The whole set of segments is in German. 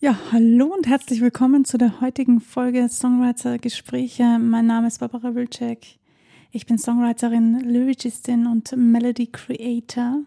Ja, hallo und herzlich willkommen zu der heutigen Folge Songwriter Gespräche. Mein Name ist Barbara Wilczek. Ich bin Songwriterin, Lyricistin und Melody Creator.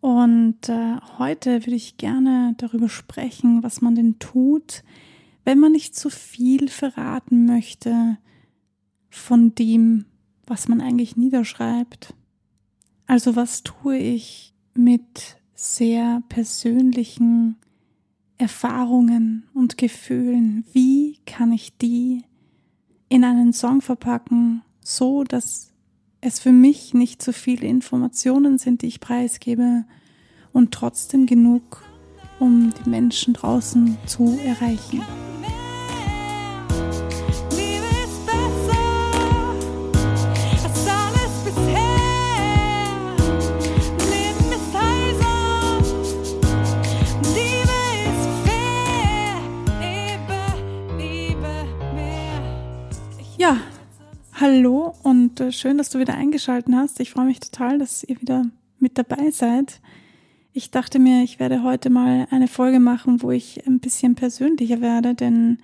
Und äh, heute würde ich gerne darüber sprechen, was man denn tut, wenn man nicht zu viel verraten möchte von dem, was man eigentlich niederschreibt. Also was tue ich mit sehr persönlichen Erfahrungen und Gefühlen, wie kann ich die in einen Song verpacken, so dass es für mich nicht zu viele Informationen sind, die ich preisgebe und trotzdem genug, um die Menschen draußen zu erreichen. Hallo und äh, schön, dass du wieder eingeschaltet hast. Ich freue mich total, dass ihr wieder mit dabei seid. Ich dachte mir, ich werde heute mal eine Folge machen, wo ich ein bisschen persönlicher werde, denn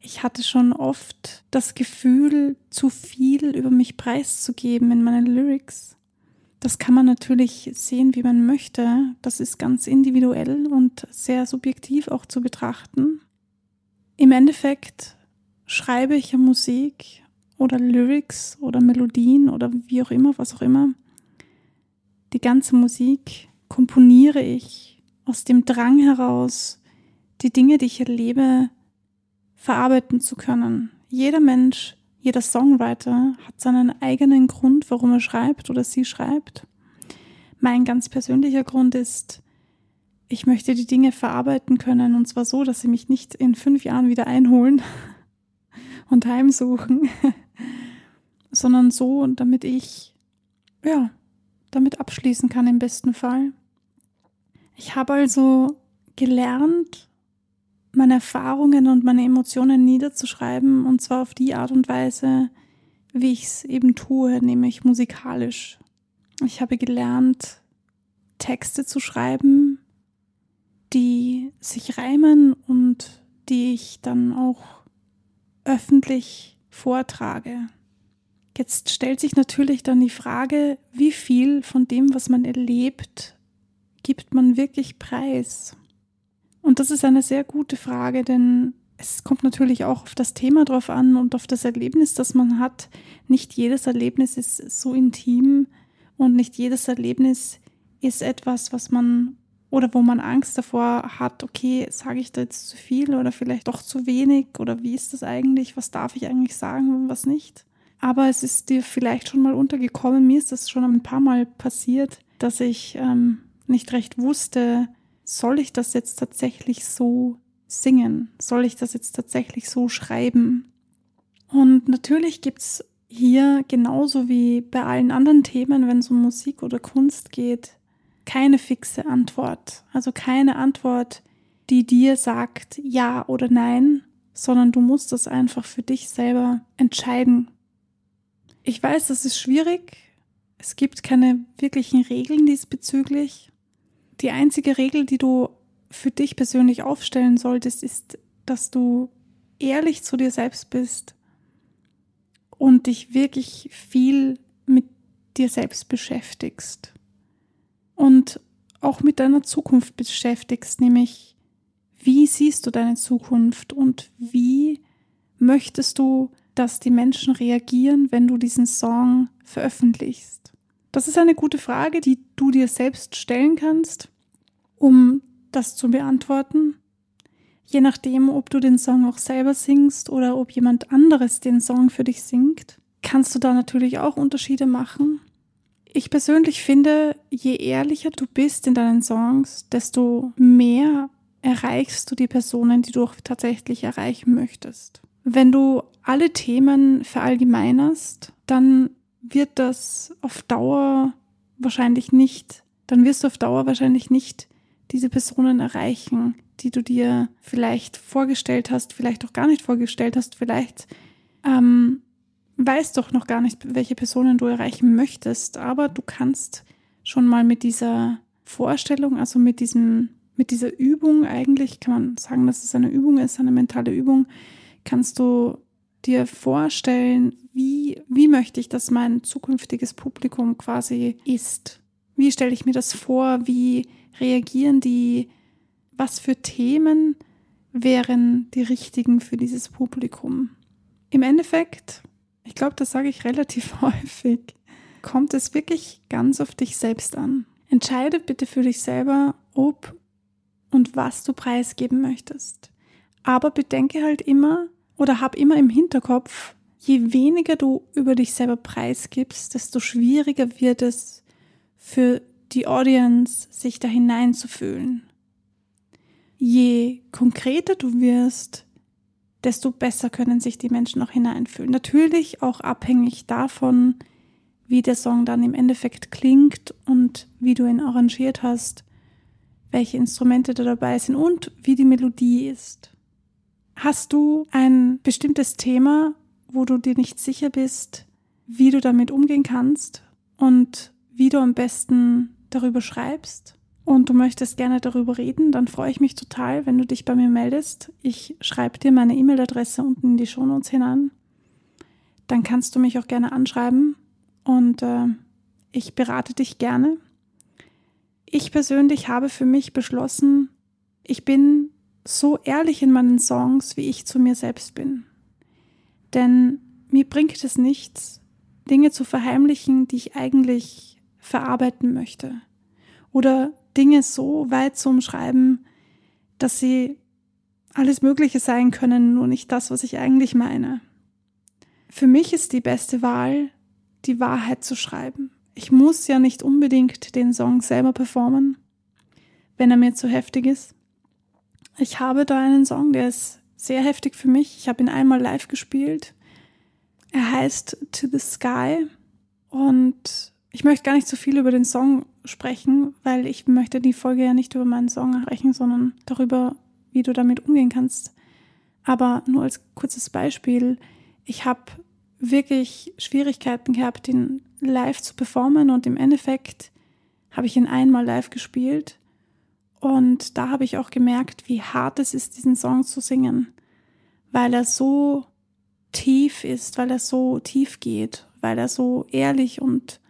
ich hatte schon oft das Gefühl, zu viel über mich preiszugeben in meinen Lyrics. Das kann man natürlich sehen, wie man möchte. Das ist ganz individuell und sehr subjektiv auch zu betrachten. Im Endeffekt schreibe ich ja Musik oder Lyrics oder Melodien oder wie auch immer, was auch immer. Die ganze Musik komponiere ich aus dem Drang heraus, die Dinge, die ich erlebe, verarbeiten zu können. Jeder Mensch, jeder Songwriter hat seinen eigenen Grund, warum er schreibt oder sie schreibt. Mein ganz persönlicher Grund ist, ich möchte die Dinge verarbeiten können und zwar so, dass sie mich nicht in fünf Jahren wieder einholen, und heimsuchen, sondern so, damit ich, ja, damit abschließen kann im besten Fall. Ich habe also gelernt, meine Erfahrungen und meine Emotionen niederzuschreiben und zwar auf die Art und Weise, wie ich es eben tue, nämlich musikalisch. Ich habe gelernt, Texte zu schreiben, die sich reimen und die ich dann auch öffentlich vortrage. Jetzt stellt sich natürlich dann die Frage, wie viel von dem, was man erlebt, gibt man wirklich preis? Und das ist eine sehr gute Frage, denn es kommt natürlich auch auf das Thema drauf an und auf das Erlebnis, das man hat. Nicht jedes Erlebnis ist so intim und nicht jedes Erlebnis ist etwas, was man oder wo man Angst davor hat, okay, sage ich da jetzt zu viel oder vielleicht doch zu wenig oder wie ist das eigentlich, was darf ich eigentlich sagen und was nicht. Aber es ist dir vielleicht schon mal untergekommen, mir ist das schon ein paar Mal passiert, dass ich ähm, nicht recht wusste, soll ich das jetzt tatsächlich so singen? Soll ich das jetzt tatsächlich so schreiben? Und natürlich gibt's hier genauso wie bei allen anderen Themen, wenn es um Musik oder Kunst geht, keine fixe Antwort. Also keine Antwort, die dir sagt ja oder nein, sondern du musst es einfach für dich selber entscheiden. Ich weiß, das ist schwierig. Es gibt keine wirklichen Regeln diesbezüglich. Die einzige Regel, die du für dich persönlich aufstellen solltest, ist, dass du ehrlich zu dir selbst bist und dich wirklich viel mit dir selbst beschäftigst und auch mit deiner Zukunft beschäftigst, nämlich wie siehst du deine Zukunft und wie möchtest du, dass die Menschen reagieren, wenn du diesen Song veröffentlichst? Das ist eine gute Frage, die du dir selbst stellen kannst, um das zu beantworten. Je nachdem, ob du den Song auch selber singst oder ob jemand anderes den Song für dich singt, kannst du da natürlich auch Unterschiede machen. Ich persönlich finde, je ehrlicher du bist in deinen Songs, desto mehr erreichst du die Personen, die du auch tatsächlich erreichen möchtest. Wenn du alle Themen verallgemeinerst, dann wird das auf Dauer wahrscheinlich nicht, dann wirst du auf Dauer wahrscheinlich nicht diese Personen erreichen, die du dir vielleicht vorgestellt hast, vielleicht auch gar nicht vorgestellt hast, vielleicht ähm, weißt doch noch gar nicht, welche Personen du erreichen möchtest, aber du kannst schon mal mit dieser Vorstellung, also mit diesem mit dieser Übung eigentlich, kann man sagen, dass es eine Übung ist, eine mentale Übung, kannst du dir vorstellen, wie, wie möchte ich, dass mein zukünftiges Publikum quasi ist? Wie stelle ich mir das vor? Wie reagieren die? Was für Themen wären die richtigen für dieses Publikum? Im Endeffekt, ich glaube, das sage ich relativ häufig, kommt es wirklich ganz auf dich selbst an. Entscheide bitte für dich selber, ob und was du preisgeben möchtest. Aber bedenke halt immer oder hab immer im Hinterkopf, je weniger du über dich selber preisgibst, desto schwieriger wird es für die Audience, sich da hineinzufühlen. Je konkreter du wirst, desto besser können sich die Menschen auch hineinfühlen. Natürlich auch abhängig davon, wie der Song dann im Endeffekt klingt und wie du ihn arrangiert hast, welche Instrumente da dabei sind und wie die Melodie ist. Hast du ein bestimmtes Thema, wo du dir nicht sicher bist, wie du damit umgehen kannst und wie du am besten darüber schreibst? Und du möchtest gerne darüber reden, dann freue ich mich total, wenn du dich bei mir meldest. Ich schreibe dir meine E-Mail-Adresse unten in die Shownotes hinein. Dann kannst du mich auch gerne anschreiben und äh, ich berate dich gerne. Ich persönlich habe für mich beschlossen, ich bin so ehrlich in meinen Songs, wie ich zu mir selbst bin. Denn mir bringt es nichts, Dinge zu verheimlichen, die ich eigentlich verarbeiten möchte. Oder Dinge so weit zu umschreiben, dass sie alles Mögliche sein können, nur nicht das, was ich eigentlich meine. Für mich ist die beste Wahl, die Wahrheit zu schreiben. Ich muss ja nicht unbedingt den Song selber performen, wenn er mir zu heftig ist. Ich habe da einen Song, der ist sehr heftig für mich. Ich habe ihn einmal live gespielt. Er heißt To the Sky und ich möchte gar nicht so viel über den Song sprechen, weil ich möchte die Folge ja nicht über meinen Song sprechen, sondern darüber, wie du damit umgehen kannst. Aber nur als kurzes Beispiel, ich habe wirklich Schwierigkeiten gehabt, ihn live zu performen und im Endeffekt habe ich ihn einmal live gespielt und da habe ich auch gemerkt, wie hart es ist, diesen Song zu singen, weil er so tief ist, weil er so tief geht, weil er so ehrlich und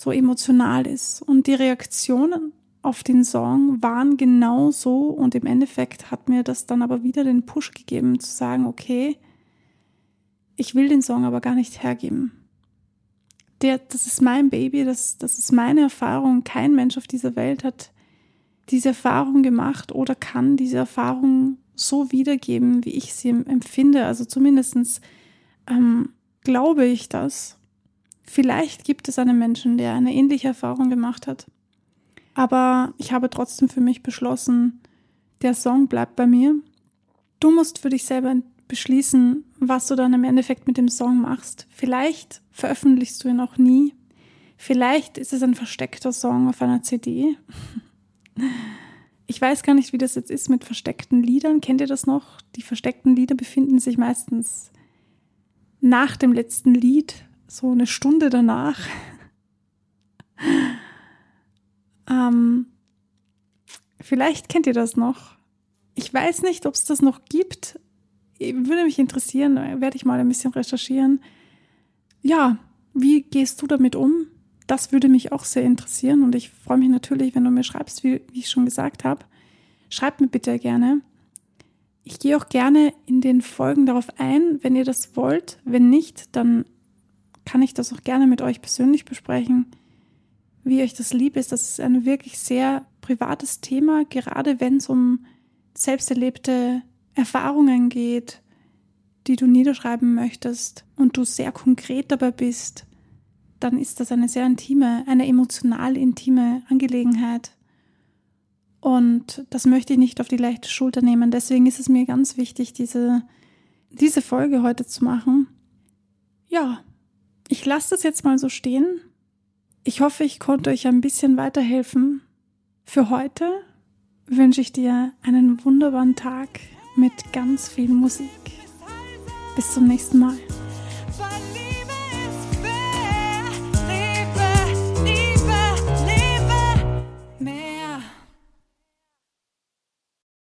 so emotional ist. Und die Reaktionen auf den Song waren genau so und im Endeffekt hat mir das dann aber wieder den Push gegeben zu sagen, okay, ich will den Song aber gar nicht hergeben. Der, das ist mein Baby, das, das ist meine Erfahrung. Kein Mensch auf dieser Welt hat diese Erfahrung gemacht oder kann diese Erfahrung so wiedergeben, wie ich sie empfinde. Also zumindest ähm, glaube ich das. Vielleicht gibt es einen Menschen, der eine ähnliche Erfahrung gemacht hat. Aber ich habe trotzdem für mich beschlossen, der Song bleibt bei mir. Du musst für dich selber beschließen, was du dann im Endeffekt mit dem Song machst. Vielleicht veröffentlichst du ihn auch nie. Vielleicht ist es ein versteckter Song auf einer CD. Ich weiß gar nicht, wie das jetzt ist mit versteckten Liedern. Kennt ihr das noch? Die versteckten Lieder befinden sich meistens nach dem letzten Lied, so eine Stunde danach. ähm, vielleicht kennt ihr das noch. Ich weiß nicht, ob es das noch gibt. Würde mich interessieren, werde ich mal ein bisschen recherchieren. Ja, wie gehst du damit um? das würde mich auch sehr interessieren und ich freue mich natürlich, wenn du mir schreibst, wie, wie ich schon gesagt habe. Schreibt mir bitte gerne. Ich gehe auch gerne in den Folgen darauf ein, wenn ihr das wollt. Wenn nicht, dann kann ich das auch gerne mit euch persönlich besprechen, wie euch das lieb ist. Das ist ein wirklich sehr privates Thema, gerade wenn es um selbst erlebte Erfahrungen geht, die du niederschreiben möchtest und du sehr konkret dabei bist dann ist das eine sehr intime, eine emotional intime Angelegenheit. Und das möchte ich nicht auf die leichte Schulter nehmen. Deswegen ist es mir ganz wichtig, diese, diese Folge heute zu machen. Ja, ich lasse das jetzt mal so stehen. Ich hoffe, ich konnte euch ein bisschen weiterhelfen. Für heute wünsche ich dir einen wunderbaren Tag mit ganz viel Musik. Bis zum nächsten Mal.